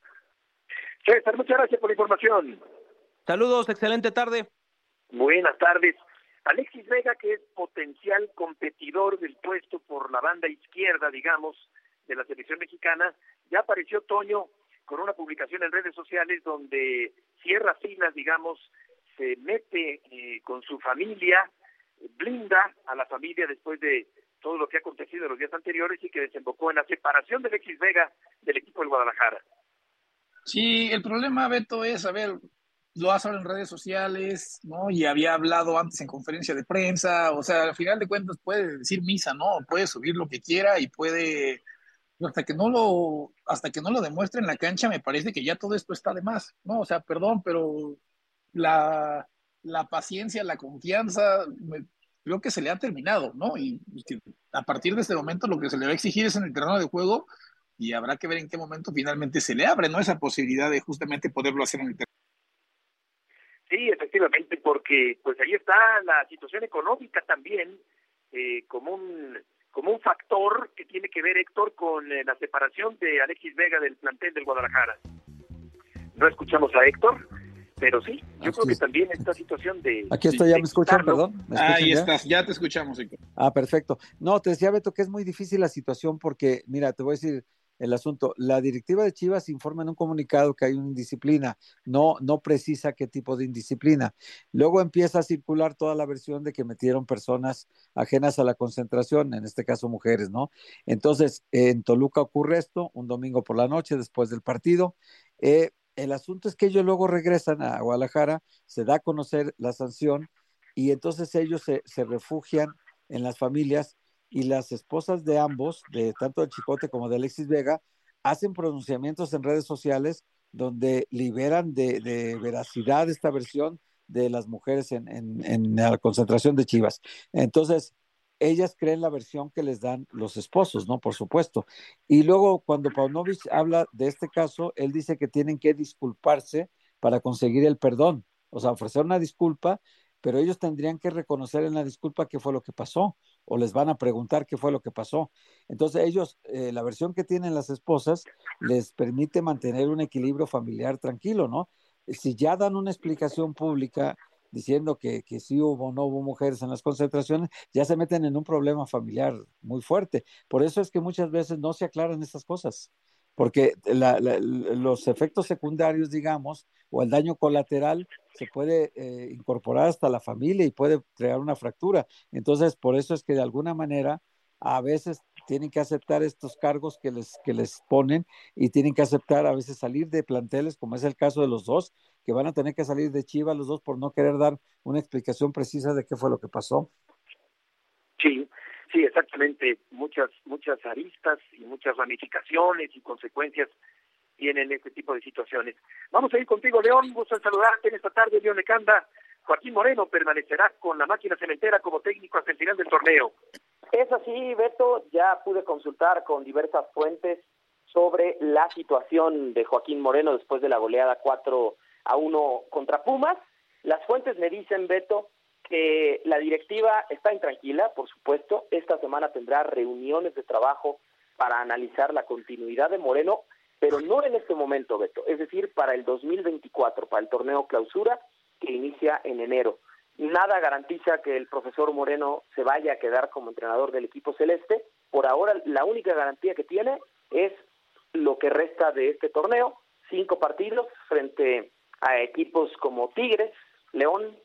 César, muchas gracias por la información. Saludos, excelente tarde. Buenas tardes. Alexis Vega, que es potencial competidor del puesto por la banda izquierda, digamos, de la selección mexicana, ya apareció Toño con una publicación en redes sociales donde cierra filas, digamos, se mete eh, con su familia, blinda a la familia después de todo lo que ha acontecido en los días anteriores y que desembocó en la separación de Alexis Vega del equipo del Guadalajara. Sí, el problema, Beto, es, a ver, lo hace ahora en redes sociales, ¿no? Y había hablado antes en conferencia de prensa, o sea, al final de cuentas puede decir misa, ¿no? Puede subir lo que quiera y puede, hasta que no lo, hasta que no lo demuestre en la cancha, me parece que ya todo esto está de más, ¿no? O sea, perdón, pero la, la paciencia, la confianza, creo que se le ha terminado, ¿no? Y, a partir de este momento lo que se le va a exigir es en el terreno de juego y habrá que ver en qué momento finalmente se le abre, ¿no? Esa posibilidad de justamente poderlo hacer en el terreno Sí, efectivamente, porque pues ahí está la situación económica también eh, como un como un factor que tiene que ver Héctor con eh, la separación de Alexis Vega del plantel del Guadalajara. No escuchamos a Héctor, pero sí, yo creo que también esta situación de... Aquí estoy, ya me escuchan, perdón. Ahí estás, ya te escuchamos, Héctor. Ah, perfecto. No, te decía Beto que es muy difícil la situación porque, mira, te voy a decir, el asunto. La directiva de Chivas informa en un comunicado que hay una indisciplina, no, no precisa qué tipo de indisciplina. Luego empieza a circular toda la versión de que metieron personas ajenas a la concentración, en este caso mujeres, ¿no? Entonces, en Toluca ocurre esto, un domingo por la noche después del partido. Eh, el asunto es que ellos luego regresan a Guadalajara, se da a conocer la sanción y entonces ellos se, se refugian en las familias y las esposas de ambos, de tanto de Chicote como de Alexis Vega, hacen pronunciamientos en redes sociales donde liberan de, veracidad esta versión de las mujeres en, en, la concentración de Chivas. Entonces, ellas creen la versión que les dan los esposos, ¿no? Por supuesto. Y luego, cuando Paunovic habla de este caso, él dice que tienen que disculparse para conseguir el perdón, o sea, ofrecer una disculpa, pero ellos tendrían que reconocer en la disculpa qué fue lo que pasó o les van a preguntar qué fue lo que pasó. Entonces ellos, eh, la versión que tienen las esposas les permite mantener un equilibrio familiar tranquilo, ¿no? Si ya dan una explicación pública diciendo que, que sí hubo o no hubo mujeres en las concentraciones, ya se meten en un problema familiar muy fuerte. Por eso es que muchas veces no se aclaran estas cosas porque los efectos secundarios, digamos, o el daño colateral se puede eh, incorporar hasta la familia y puede crear una fractura. Entonces, por eso es que de alguna manera a veces tienen que aceptar estos cargos que les, que les ponen y tienen que aceptar a veces salir de planteles, como es el caso de los dos, que van a tener que salir de Chiva los dos por no querer dar una explicación precisa de qué fue lo que pasó. Sí, Sí, exactamente. Muchas, muchas aristas y muchas ramificaciones y consecuencias tienen este tipo de situaciones. Vamos a ir contigo, León. Gusto en saludarte en esta tarde, León Lecanda. Joaquín Moreno permanecerá con la máquina cementera como técnico hasta el final del torneo. Es así, Beto. Ya pude consultar con diversas fuentes sobre la situación de Joaquín Moreno después de la goleada 4 a uno contra Pumas. Las fuentes me dicen, Beto, que la directiva está intranquila, por supuesto. Esta semana tendrá reuniones de trabajo para analizar la continuidad de Moreno, pero no en este momento, Beto, es decir, para el 2024, para el torneo clausura que inicia en enero. Nada garantiza que el profesor Moreno se vaya a quedar como entrenador del equipo celeste. Por ahora, la única garantía que tiene es lo que resta de este torneo, cinco partidos frente a equipos como Tigres, León,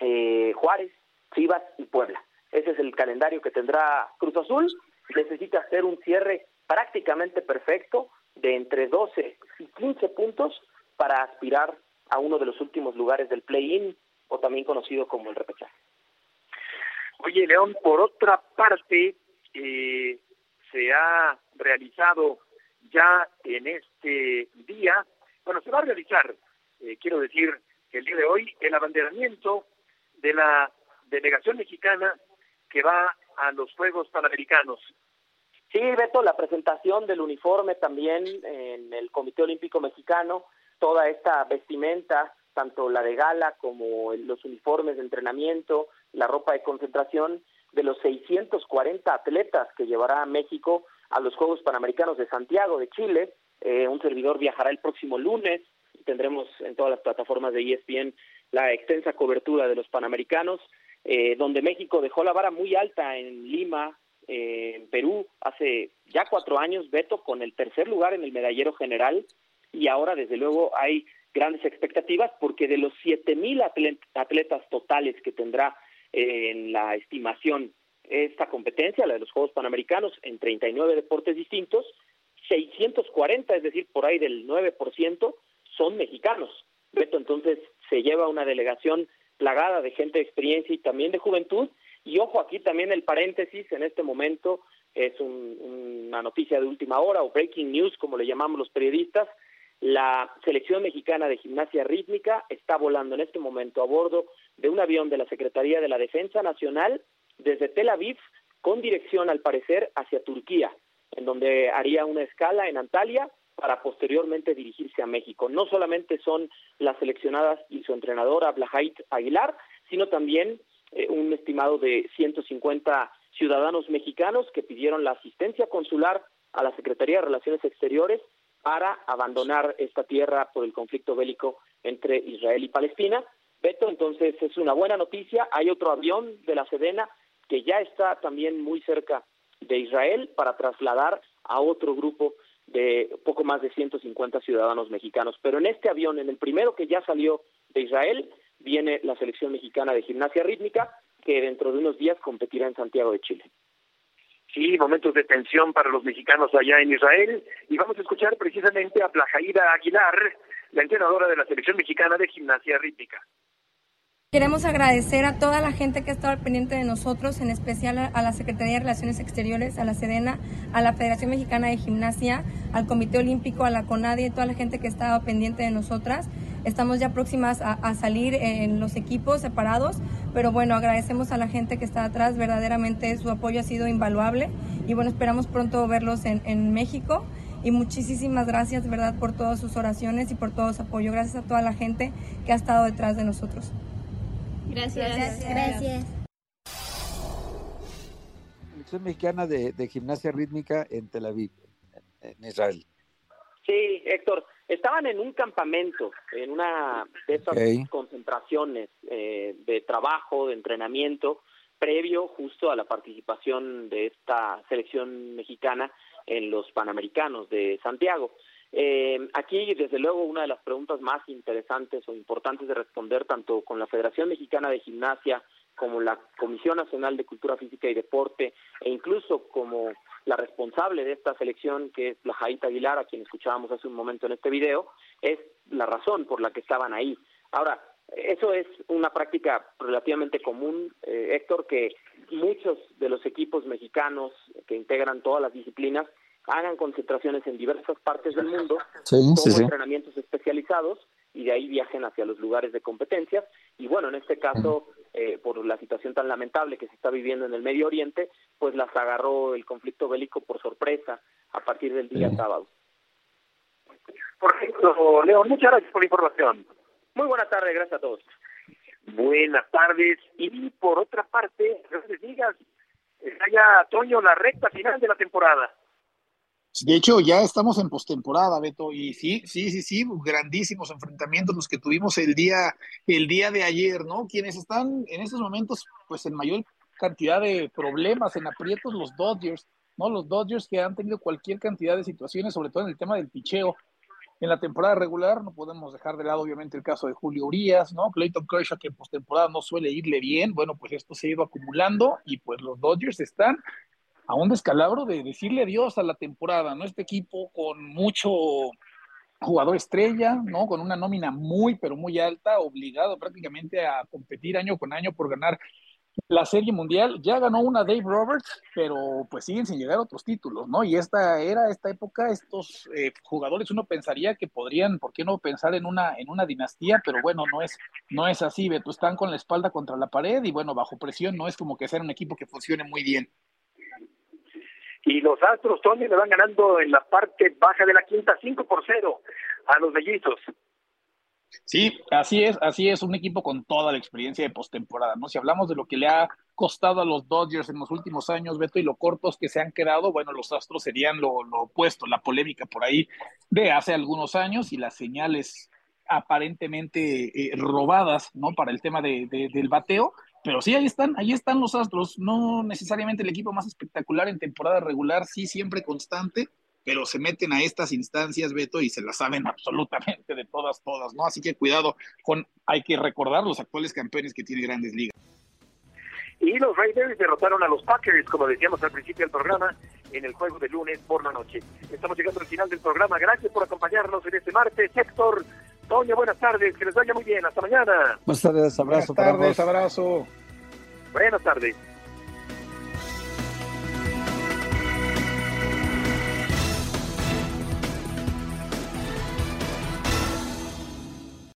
eh, Juárez, Chivas y Puebla. Ese es el calendario que tendrá Cruz Azul. Necesita hacer un cierre prácticamente perfecto de entre 12 y 15 puntos para aspirar a uno de los últimos lugares del play-in o también conocido como el repechaje. Oye, León, por otra parte, eh, se ha realizado ya en este día, bueno, se va a realizar, eh, quiero decir, el día de hoy, el abanderamiento de la delegación mexicana que va a los Juegos Panamericanos. Sí, Beto, la presentación del uniforme también en el Comité Olímpico Mexicano, toda esta vestimenta, tanto la de gala como los uniformes de entrenamiento, la ropa de concentración, de los 640 atletas que llevará a México a los Juegos Panamericanos de Santiago de Chile. Eh, un servidor viajará el próximo lunes y tendremos en todas las plataformas de ESPN la extensa cobertura de los Panamericanos, eh, donde México dejó la vara muy alta en Lima, eh, en Perú, hace ya cuatro años, Beto, con el tercer lugar en el medallero general y ahora desde luego hay grandes expectativas porque de los siete mil atletas totales que tendrá en la estimación esta competencia, la de los Juegos Panamericanos, en 39 deportes distintos, 640, es decir, por ahí del 9%, son mexicanos. Beto, entonces se lleva una delegación plagada de gente de experiencia y también de juventud. Y ojo, aquí también el paréntesis en este momento es una noticia de última hora o breaking news, como le llamamos los periodistas. La selección mexicana de gimnasia rítmica está volando en este momento a bordo de un avión de la Secretaría de la Defensa Nacional desde Tel Aviv con dirección, al parecer, hacia Turquía, en donde haría una escala en Antalya para posteriormente dirigirse a México. No solamente son las seleccionadas y su entrenadora, Blahait Aguilar, sino también eh, un estimado de 150 ciudadanos mexicanos que pidieron la asistencia consular a la Secretaría de Relaciones Exteriores para abandonar esta tierra por el conflicto bélico entre Israel y Palestina. Beto, entonces es una buena noticia. Hay otro avión de la Sedena que ya está también muy cerca de Israel para trasladar a otro grupo de poco más de 150 ciudadanos mexicanos. Pero en este avión, en el primero que ya salió de Israel, viene la selección mexicana de gimnasia rítmica, que dentro de unos días competirá en Santiago de Chile. Sí, momentos de tensión para los mexicanos allá en Israel. Y vamos a escuchar precisamente a Plajaida Aguilar, la entrenadora de la selección mexicana de gimnasia rítmica. Queremos agradecer a toda la gente que ha estado pendiente de nosotros, en especial a la Secretaría de Relaciones Exteriores, a la Sedena, a la Federación Mexicana de Gimnasia, al Comité Olímpico, a la CONADIE, toda la gente que ha estado pendiente de nosotras. Estamos ya próximas a, salir en los equipos separados, pero bueno, agradecemos a la gente que está atrás, verdaderamente su apoyo ha sido invaluable y bueno, esperamos pronto verlos en, en México y muchísimas gracias, verdad, por todas sus oraciones y por todo su apoyo. Gracias a toda la gente que ha estado detrás de nosotros. Gracias. Gracias. Selección mexicana de, gimnasia rítmica en Tel Aviv, en Israel. Sí, Héctor, estaban en un campamento, en una de esas concentraciones eh, de trabajo, de entrenamiento, previo justo a la participación de esta selección mexicana en los Panamericanos de Santiago. Eh, aquí, desde luego, una de las preguntas más interesantes o importantes de responder, tanto con la Federación Mexicana de Gimnasia como la Comisión Nacional de Cultura Física y Deporte, e incluso como la responsable de esta selección, que es la Jaita Aguilar, a quien escuchábamos hace un momento en este video, es la razón por la que estaban ahí. Ahora, eso es una práctica relativamente común, eh, Héctor, que muchos de los equipos mexicanos que integran todas las disciplinas hagan concentraciones en diversas partes del mundo, como entrenamientos especializados y de ahí viajen hacia los lugares de competencias. Y bueno, en este caso, eh, por la situación tan lamentable que se está viviendo en el Medio Oriente, pues las agarró el conflicto bélico por sorpresa a partir del día sábado. Por ejemplo, León, muchas gracias por la información. Muy buena tarde, gracias a todos. Buenas tardes. Y por otra parte, grandes ligas, está ya Toño la recta final de la temporada. De hecho, ya estamos en postemporada, Beto, y sí, sí, sí, sí, grandísimos enfrentamientos los que tuvimos el día, el día de ayer, ¿no? Quienes están en estos momentos, pues en mayor cantidad de problemas, en aprietos, los Dodgers, ¿no? Los Dodgers que han tenido cualquier cantidad de situaciones, sobre todo en el tema del picheo. En la temporada regular no podemos dejar de lado, obviamente, el caso de Julio Urias, ¿no? Clayton Kershaw, que en postemporada no suele irle bien. Bueno, pues esto se ha ido acumulando y pues los Dodgers están a un descalabro de decirle adiós a la temporada, ¿no? Este equipo con mucho jugador estrella, ¿no? Con una nómina muy, pero muy alta, obligado prácticamente a competir año con año por ganar la Serie Mundial. Ya ganó una Dave Roberts, pero pues siguen sin llegar a otros títulos, ¿no? Y esta era, esta época, estos eh, jugadores, uno pensaría que podrían, ¿por qué no pensar en una, en una dinastía? Pero bueno, no es, no es así, Beto, están con la espalda contra la pared y bueno, bajo presión no es como que sea un equipo que funcione muy bien. Y los Astros, Tony, le van ganando en la parte baja de la quinta 5 por 0 a los mellizos. Sí, así es, así es, un equipo con toda la experiencia de postemporada, ¿no? Si hablamos de lo que le ha costado a los Dodgers en los últimos años, Beto, y lo cortos que se han quedado, bueno, los Astros serían lo, lo opuesto, la polémica por ahí de hace algunos años y las señales aparentemente eh, robadas, ¿no? Para el tema de, de, del bateo, pero sí, ahí están, ahí están los Astros, no necesariamente el equipo más espectacular en temporada regular, sí siempre constante, pero se meten a estas instancias, Beto, y se las saben absolutamente de todas, todas, ¿no? Así que cuidado con, hay que recordar los actuales campeones que tiene Grandes Ligas. Y los Raiders derrotaron a los Packers, como decíamos al principio del programa, en el juego de lunes por la noche. Estamos llegando al final del programa. Gracias por acompañarnos en este martes. Héctor, Toño, buenas tardes. Que les vaya muy bien. Hasta mañana. Buenas tardes. Abrazo. Buenas tardes. Abrazo. Buenas tardes.